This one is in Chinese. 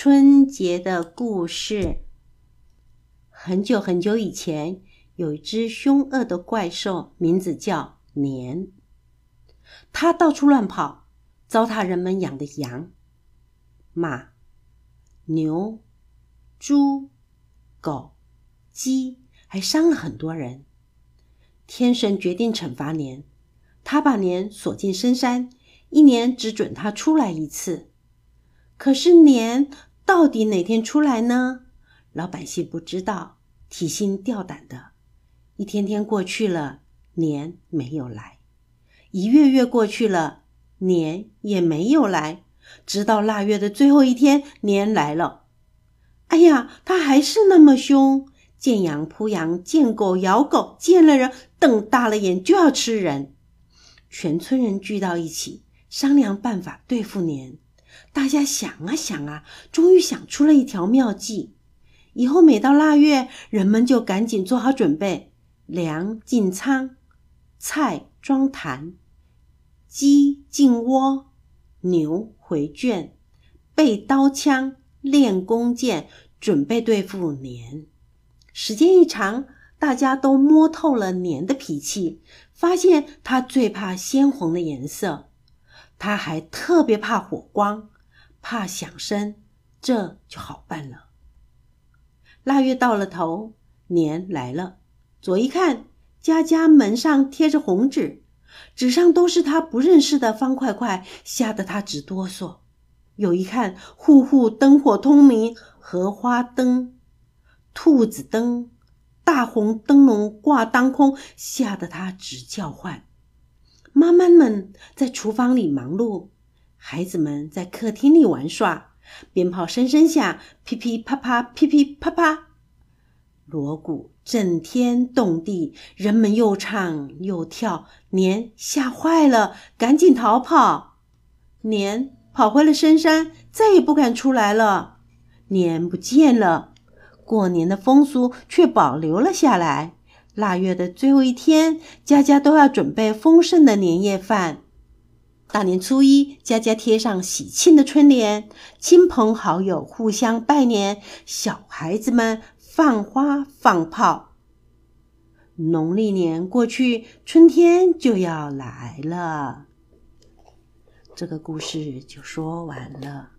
春节的故事。很久很久以前，有一只凶恶的怪兽，名字叫年。它到处乱跑，糟蹋人们养的羊、马、牛、猪、狗、鸡，还伤了很多人。天神决定惩罚年，他把年锁进深山，一年只准他出来一次。可是年到底哪天出来呢？老百姓不知道，提心吊胆的。一天天过去了，年没有来；一月月过去了，年也没有来。直到腊月的最后一天，年来了。哎呀，他还是那么凶。见羊扑羊，见狗咬狗，见了人瞪大了眼就要吃人。全村人聚到一起商量办法对付年。大家想啊想啊，终于想出了一条妙计。以后每到腊月，人们就赶紧做好准备：粮进仓，菜装坛，鸡进窝，牛回圈，备刀枪，练弓箭，准备对付年。时间一长，大家都摸透了年的脾气，发现他最怕鲜红的颜色，他还特别怕火光，怕响声，这就好办了。腊月到了头，年来了。左一看，家家门上贴着红纸，纸上都是他不认识的方块块，吓得他直哆嗦。有一看，户户灯火通明，荷花灯。兔子灯，大红灯笼挂当空，吓得他直叫唤。妈妈们在厨房里忙碌，孩子们在客厅里玩耍，鞭炮声声响，噼噼啪啪，噼噼啪啪，锣鼓震天动地，人们又唱又跳，年吓坏了，赶紧逃跑。年跑回了深山，再也不敢出来了。年不见了。过年的风俗却保留了下来。腊月的最后一天，家家都要准备丰盛的年夜饭。大年初一，家家贴上喜庆的春联，亲朋好友互相拜年，小孩子们放花放炮。农历年过去，春天就要来了。这个故事就说完了。